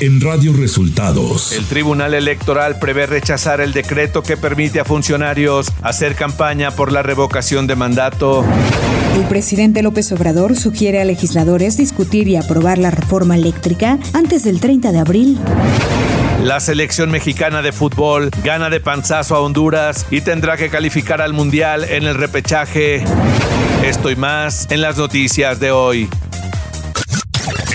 en Radio Resultados. El Tribunal Electoral prevé rechazar el decreto que permite a funcionarios hacer campaña por la revocación de mandato. El presidente López Obrador sugiere a legisladores discutir y aprobar la reforma eléctrica antes del 30 de abril. La selección mexicana de fútbol gana de panzazo a Honduras y tendrá que calificar al Mundial en el repechaje. Esto y más en las noticias de hoy.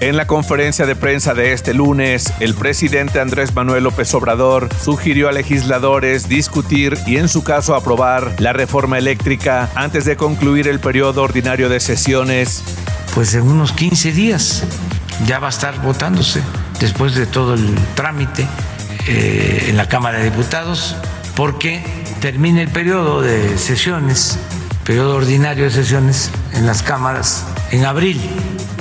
En la conferencia de prensa de este lunes, el presidente Andrés Manuel López Obrador sugirió a legisladores discutir y en su caso aprobar la reforma eléctrica antes de concluir el periodo ordinario de sesiones. Pues en unos 15 días ya va a estar votándose después de todo el trámite eh, en la Cámara de Diputados, porque termina el periodo de sesiones, periodo ordinario de sesiones en las cámaras en abril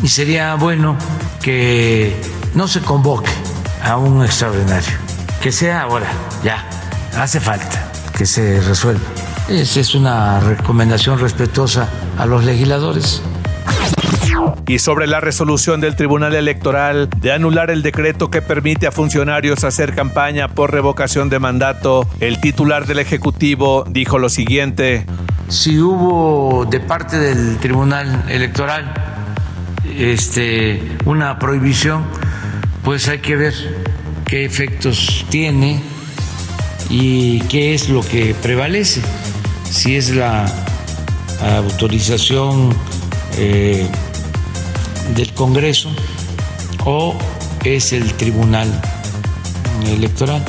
y sería bueno que no se convoque a un extraordinario, que sea ahora, ya, hace falta que se resuelva. Esa es una recomendación respetuosa a los legisladores y sobre la resolución del Tribunal Electoral de anular el decreto que permite a funcionarios hacer campaña por revocación de mandato, el titular del Ejecutivo dijo lo siguiente. Si hubo de parte del Tribunal Electoral este, una prohibición, pues hay que ver qué efectos tiene y qué es lo que prevalece, si es la autorización eh, del Congreso o es el Tribunal Electoral.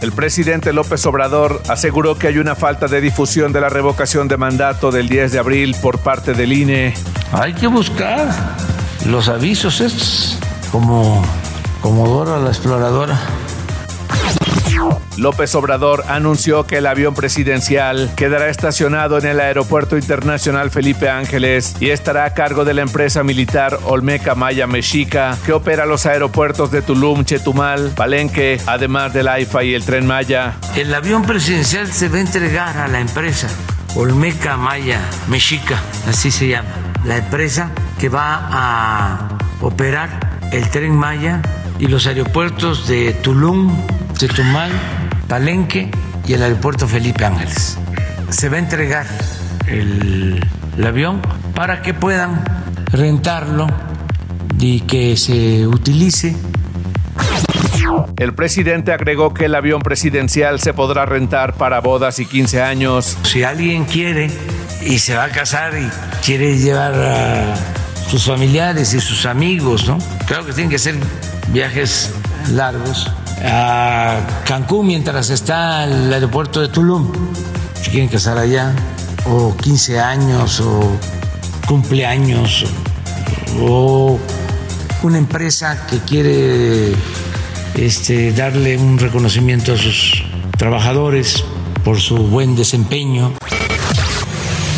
El presidente López Obrador aseguró que hay una falta de difusión de la revocación de mandato del 10 de abril por parte del INE. Hay que buscar los avisos estos, como, como Dora la exploradora López Obrador anunció que el avión presidencial quedará estacionado en el Aeropuerto Internacional Felipe Ángeles y estará a cargo de la empresa militar Olmeca Maya Mexica, que opera los aeropuertos de Tulum, Chetumal, Palenque, además del AIFA y el Tren Maya. El avión presidencial se va a entregar a la empresa Olmeca Maya Mexica, así se llama, la empresa que va a operar el Tren Maya y los aeropuertos de Tulum, Chetumal, Palenque y el aeropuerto Felipe Ángeles. Se va a entregar el, avión para que puedan rentarlo y que se utilice. El presidente agregó que el avión presidencial se podrá rentar para bodas y 15 años. Si alguien quiere y se va a casar y quiere llevar a sus familiares y sus amigos, ¿no? Claro que tienen que ser viajes largos a Cancún mientras está el aeropuerto de Tulum, si quieren casar allá, o 15 años, o cumpleaños, o una empresa que quiere este, darle un reconocimiento a sus trabajadores por su buen desempeño.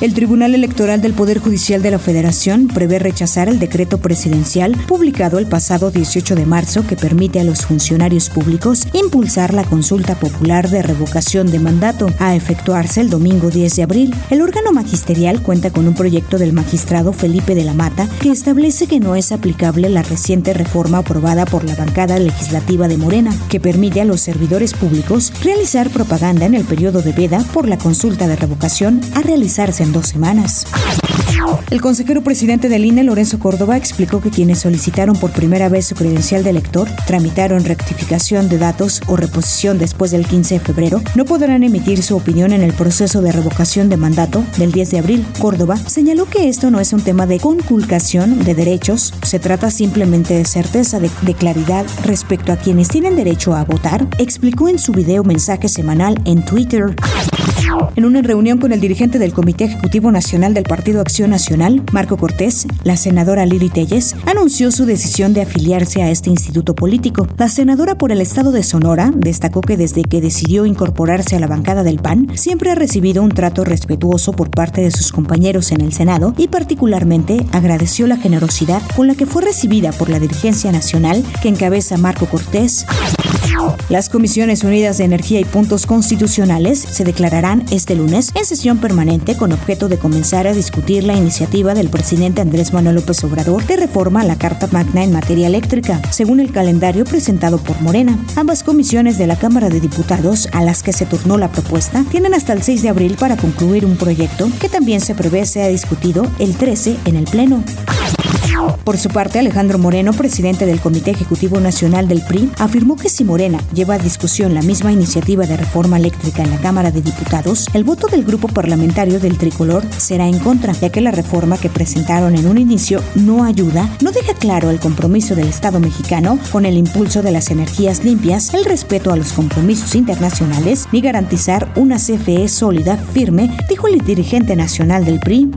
El Tribunal Electoral del Poder Judicial de la Federación prevé rechazar el decreto presidencial publicado el pasado 18 de marzo que permite a los funcionarios públicos impulsar la consulta popular de revocación de mandato a efectuarse el domingo 10 de abril. El órgano magisterial cuenta con un proyecto del magistrado Felipe de la Mata que establece que no es aplicable la reciente reforma aprobada por la bancada legislativa de Morena, que permite a los servidores públicos realizar propaganda en el periodo de veda por la consulta de revocación a realizarse en dos semanas. El consejero presidente del INE, Lorenzo Córdoba, explicó que quienes solicitaron por primera vez su credencial de elector, tramitaron rectificación de datos o reposición después del 15 de febrero, no podrán emitir su opinión en el proceso de revocación de mandato del 10 de abril. Córdoba señaló que esto no es un tema de conculcación de derechos, se trata simplemente de certeza de, de claridad respecto a quienes tienen derecho a votar, explicó en su video mensaje semanal en Twitter. En una reunión con el dirigente del Comité Ejecutivo Nacional del Partido Acción Nacional, Marco Cortés, la senadora Lili Telles anunció su decisión de afiliarse a este instituto político. La senadora por el estado de Sonora destacó que desde que decidió incorporarse a la bancada del PAN, siempre ha recibido un trato respetuoso por parte de sus compañeros en el Senado y particularmente agradeció la generosidad con la que fue recibida por la dirigencia nacional que encabeza Marco Cortés. Las Comisiones Unidas de Energía y Puntos Constitucionales se declararán este lunes en sesión permanente con objeto de comenzar a discutir la iniciativa del presidente Andrés Manuel López Obrador de reforma a la Carta Magna en materia eléctrica, según el calendario presentado por Morena. Ambas comisiones de la Cámara de Diputados, a las que se turnó la propuesta, tienen hasta el 6 de abril para concluir un proyecto que también se prevé sea discutido el 13 en el Pleno. Por su parte, Alejandro Moreno, presidente del Comité Ejecutivo Nacional del PRI, afirmó que si Morena lleva a discusión la misma iniciativa de reforma eléctrica en la Cámara de Diputados, el voto del grupo parlamentario del tricolor será en contra, ya que la reforma que presentaron en un inicio no ayuda, no deja claro el compromiso del Estado mexicano con el impulso de las energías limpias, el respeto a los compromisos internacionales ni garantizar una CFE sólida, firme, dijo el dirigente nacional del PRI.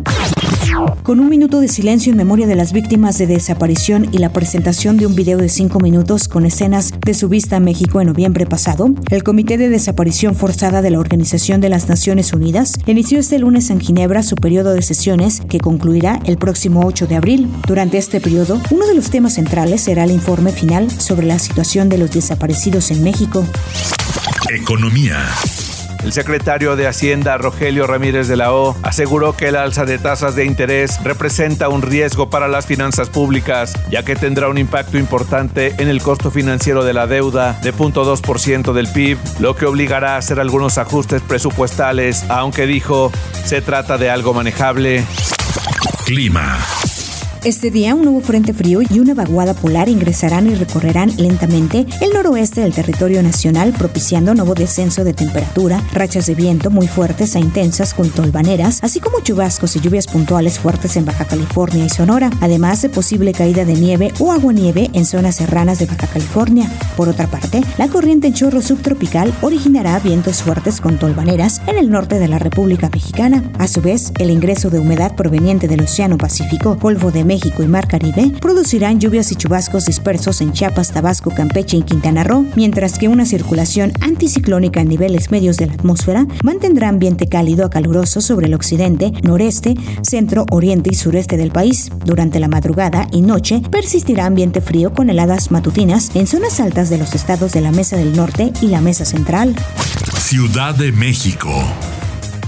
Con un minuto de silencio en memoria de las víctimas de desaparición y la presentación de un video de cinco minutos con escenas de su vista a México en noviembre pasado, el Comité de Desaparición Forzada de la Organización de las Naciones Unidas inició este lunes en Ginebra su periodo de sesiones que concluirá el próximo 8 de abril. Durante este periodo, uno de los temas centrales será el informe final sobre la situación de los desaparecidos en México. Economía. El secretario de Hacienda, Rogelio Ramírez de la O, aseguró que el alza de tasas de interés representa un riesgo para las finanzas públicas, ya que tendrá un impacto importante en el costo financiero de la deuda de 0.2% del PIB, lo que obligará a hacer algunos ajustes presupuestales, aunque dijo, se trata de algo manejable. Clima. Este día, un nuevo frente frío y una vaguada polar ingresarán y recorrerán lentamente el noroeste del territorio nacional, propiciando nuevo descenso de temperatura, rachas de viento muy fuertes e intensas con tolvaneras, así como chubascos y lluvias puntuales fuertes en Baja California y Sonora, además de posible caída de nieve o aguanieve en zonas serranas de Baja California. Por otra parte, la corriente en chorro subtropical originará vientos fuertes con tolvaneras en el norte de la República Mexicana. A su vez, el ingreso de humedad proveniente del Océano Pacífico, polvo de México y Mar Caribe producirán lluvias y chubascos dispersos en Chiapas, Tabasco, Campeche y Quintana Roo, mientras que una circulación anticiclónica en niveles medios de la atmósfera mantendrá ambiente cálido a caluroso sobre el occidente, noreste, centro, oriente y sureste del país. Durante la madrugada y noche persistirá ambiente frío con heladas matutinas en zonas altas de los estados de la Mesa del Norte y la Mesa Central. Ciudad de México.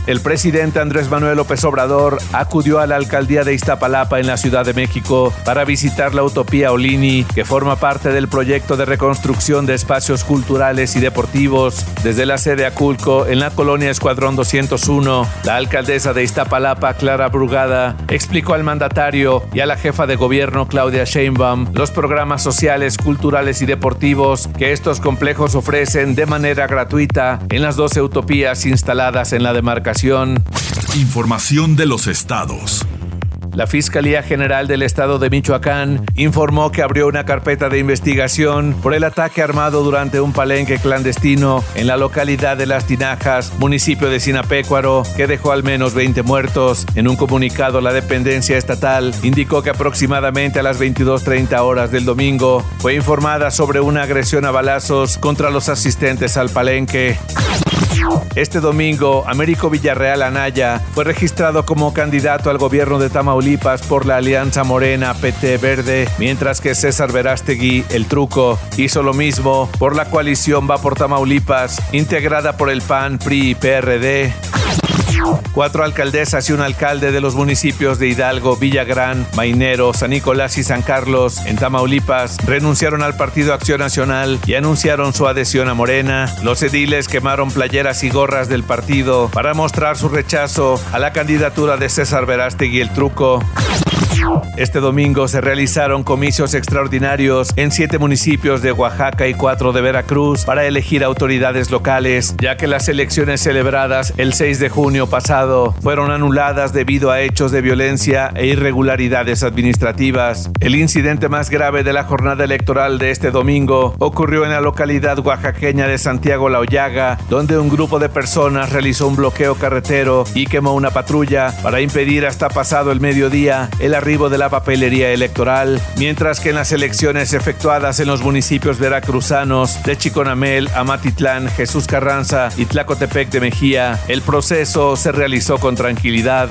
El presidente Andrés Manuel López Obrador acudió a la alcaldía de Iztapalapa en la Ciudad de México para visitar la Utopía Olini, que forma parte del proyecto de reconstrucción de espacios culturales y deportivos desde la sede Aculco en la colonia Escuadrón 201. La alcaldesa de Iztapalapa, Clara Brugada, explicó al mandatario y a la jefa de gobierno, Claudia Sheinbaum, los programas sociales, culturales y deportivos que estos complejos ofrecen de manera gratuita en las 12 utopías instaladas en la demarcación Información de los estados. La Fiscalía General del Estado de Michoacán informó que abrió una carpeta de investigación por el ataque armado durante un palenque clandestino en la localidad de Las Tinajas, municipio de Sinapecuaro, que dejó al menos 20 muertos. En un comunicado, la dependencia estatal indicó que aproximadamente a las 22.30 horas del domingo fue informada sobre una agresión a balazos contra los asistentes al palenque. Este domingo, Américo Villarreal Anaya fue registrado como candidato al gobierno de Tamaulipas por la Alianza Morena PT Verde, mientras que César Verástegui, el truco, hizo lo mismo por la coalición Va por Tamaulipas, integrada por el PAN, PRI y PRD. Cuatro alcaldesas y un alcalde de los municipios de Hidalgo, Villagrán, Mainero, San Nicolás y San Carlos, en Tamaulipas, renunciaron al Partido Acción Nacional y anunciaron su adhesión a Morena. Los ediles quemaron playeras y gorras del partido para mostrar su rechazo a la candidatura de César Verástegui el Truco. Este domingo se realizaron comicios extraordinarios en siete municipios de Oaxaca y cuatro de Veracruz para elegir autoridades locales, ya que las elecciones celebradas el 6 de junio pasado fueron anuladas debido a hechos de violencia e irregularidades administrativas. El incidente más grave de la jornada electoral de este domingo ocurrió en la localidad oaxaqueña de Santiago La Hoyaga, donde un grupo de personas realizó un bloqueo carretero y quemó una patrulla para impedir hasta pasado el mediodía el arribo de la papelería electoral, mientras que en las elecciones efectuadas en los municipios veracruzanos de Chiconamel, Amatitlán, Jesús Carranza y Tlacotepec de Mejía, el proceso se realizó con tranquilidad.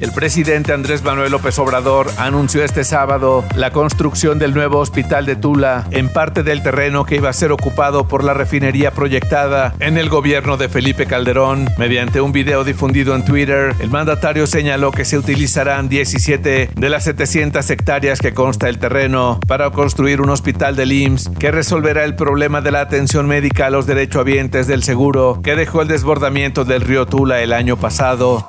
El presidente Andrés Manuel López Obrador anunció este sábado la construcción del nuevo hospital de Tula en parte del terreno que iba a ser ocupado por la refinería proyectada en el gobierno de Felipe Calderón. Mediante un video difundido en Twitter, el mandatario señaló que se utilizarán 17 de las 700 hectáreas que consta el terreno para construir un hospital del IMSS que resolverá el problema de la atención médica a los derechohabientes del seguro que dejó el desbordamiento del río Tula el año pasado.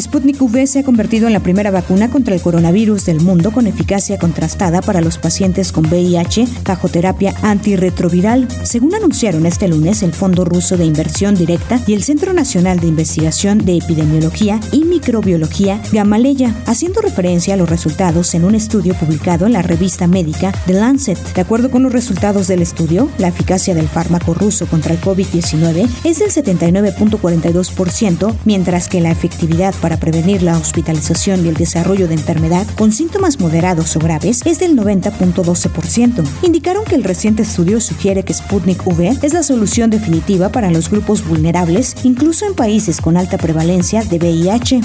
Sputnik V se ha convertido en la primera vacuna contra el coronavirus del mundo con eficacia contrastada para los pacientes con VIH bajo terapia antirretroviral, según anunciaron este lunes el Fondo Ruso de Inversión Directa y el Centro Nacional de Investigación de Epidemiología y Microbiología Gamaleya, haciendo referencia a los resultados en un estudio publicado en la revista médica The Lancet. De acuerdo con los resultados del estudio, la eficacia del fármaco ruso contra el COVID-19 es del 79.42%, mientras que la efectividad para prevenir la hospitalización y el desarrollo de enfermedad con síntomas moderados o graves es del 90.12%. Indicaron que el reciente estudio sugiere que Sputnik V es la solución definitiva para los grupos vulnerables, incluso en países con alta prevalencia de VIH.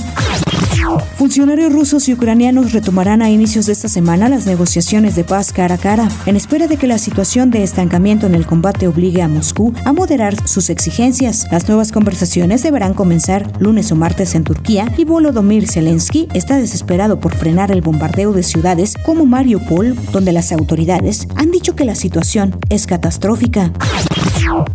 Funcionarios rusos y ucranianos retomarán a inicios de esta semana las negociaciones de paz cara a cara, en espera de que la situación de estancamiento en el combate obligue a Moscú a moderar sus exigencias. Las nuevas conversaciones deberán comenzar lunes o martes en Turquía y Volodymyr Zelensky está desesperado por frenar el bombardeo de ciudades como Mariupol, donde las autoridades han dicho que la situación es catastrófica.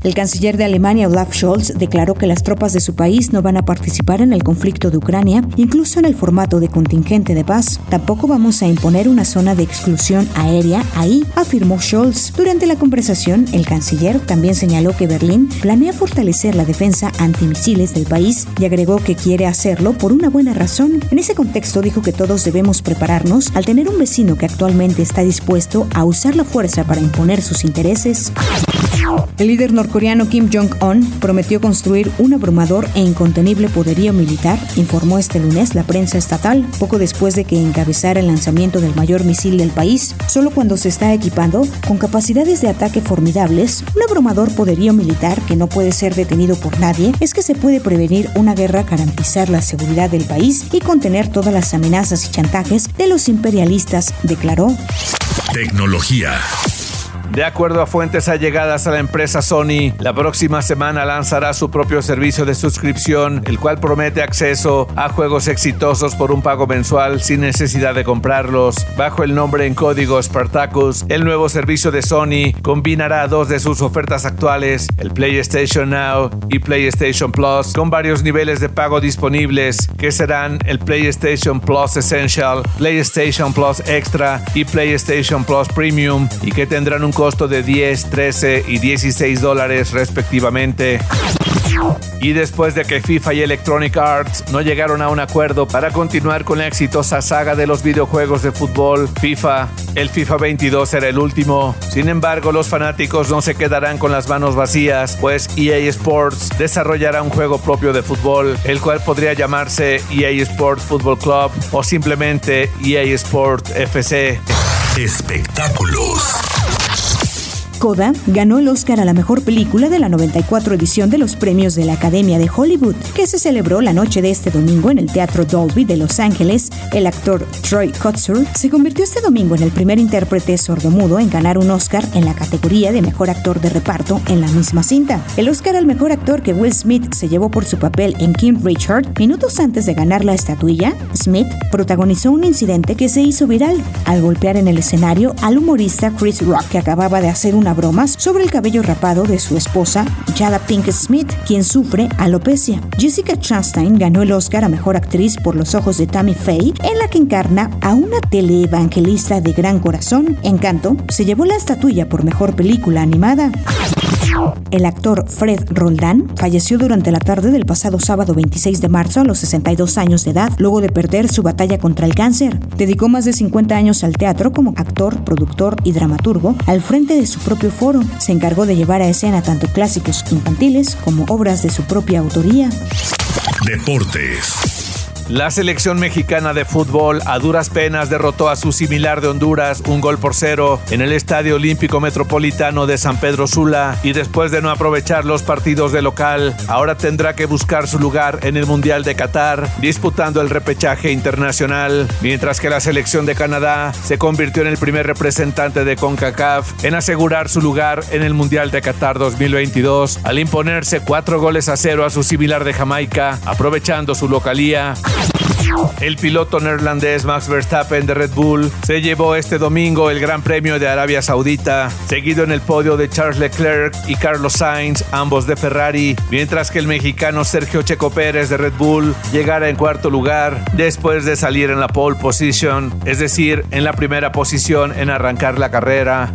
El canciller de Alemania, Olaf Scholz, declaró que las tropas de su país no van a participar en el conflicto de Ucrania, incluso en el formato de contingente de paz. Tampoco vamos a imponer una zona de exclusión aérea ahí, afirmó Scholz. Durante la conversación, el canciller también señaló que Berlín planea fortalecer la defensa antimisiles del país y agregó que quiere hacerlo por una buena razón. En ese contexto dijo que todos debemos prepararnos al tener un vecino que actualmente está dispuesto a usar la fuerza para imponer sus intereses. El líder norcoreano Kim Jong-un prometió construir un abrumador e incontenible poderío militar, informó este lunes la prensa estatal, poco después de que encabezara el lanzamiento del mayor misil del país. Solo cuando se está equipando con capacidades de ataque formidables, un abrumador poderío militar que no puede ser detenido por nadie, es que se puede prevenir una guerra, garantizar la seguridad del país y contener todas las amenazas y chantajes de los imperialistas, declaró. Tecnología. De acuerdo a fuentes allegadas a la empresa Sony, la próxima semana lanzará su propio servicio de suscripción, el cual promete acceso a juegos exitosos por un pago mensual sin necesidad de comprarlos. Bajo el nombre en código Spartacus, el nuevo servicio de Sony combinará dos de sus ofertas actuales, el PlayStation Now y PlayStation Plus, con varios niveles de pago disponibles, que serán el PlayStation Plus Essential, PlayStation Plus Extra y PlayStation Plus Premium, y que tendrán un costo de 10, 13 y 16 dólares respectivamente. Y después de que FIFA y Electronic Arts no llegaron a un acuerdo para continuar con la exitosa saga de los videojuegos de fútbol FIFA, el FIFA 22 era el último. Sin embargo, los fanáticos no se quedarán con las manos vacías, pues EA Sports desarrollará un juego propio de fútbol, el cual podría llamarse EA Sports Football Club o simplemente EA Sports FC. Espectáculos. Coda ganó el Oscar a la mejor película de la 94 edición de los premios de la Academia de Hollywood, que se celebró la noche de este domingo en el Teatro Dolby de Los Ángeles. El actor Troy Kotsur se convirtió este domingo en el primer intérprete sordomudo en ganar un Oscar en la categoría de mejor actor de reparto en la misma cinta. El Oscar al mejor actor que Will Smith se llevó por su papel en King Richard, minutos antes de ganar la estatuilla, Smith protagonizó un incidente que se hizo viral al golpear en el escenario al humorista Chris Rock, que acababa de hacer una bromas sobre el cabello rapado de su esposa, Jada Pinkett Smith, quien sufre alopecia. Jessica Chastain ganó el Oscar a Mejor Actriz por Los Ojos de Tammy Faye, en la que encarna a una teleevangelista de gran corazón. Encanto se llevó la estatuilla por Mejor Película Animada. El actor Fred Roldán falleció durante la tarde del pasado sábado 26 de marzo a los 62 años de edad, luego de perder su batalla contra el cáncer. Dedicó más de 50 años al teatro como actor, productor y dramaturgo al frente de su propio foro. Se encargó de llevar a escena tanto clásicos infantiles como obras de su propia autoría. Deportes. La selección mexicana de fútbol a duras penas derrotó a su similar de Honduras un gol por cero en el Estadio Olímpico Metropolitano de San Pedro Sula y después de no aprovechar los partidos de local, ahora tendrá que buscar su lugar en el Mundial de Qatar, disputando el repechaje internacional, mientras que la selección de Canadá se convirtió en el primer representante de CONCACAF en asegurar su lugar en el Mundial de Qatar 2022 al imponerse cuatro goles a cero a su similar de Jamaica, aprovechando su localía. El piloto neerlandés Max Verstappen de Red Bull se llevó este domingo el Gran Premio de Arabia Saudita, seguido en el podio de Charles Leclerc y Carlos Sainz, ambos de Ferrari, mientras que el mexicano Sergio Checo Pérez de Red Bull llegara en cuarto lugar después de salir en la pole position, es decir, en la primera posición en arrancar la carrera.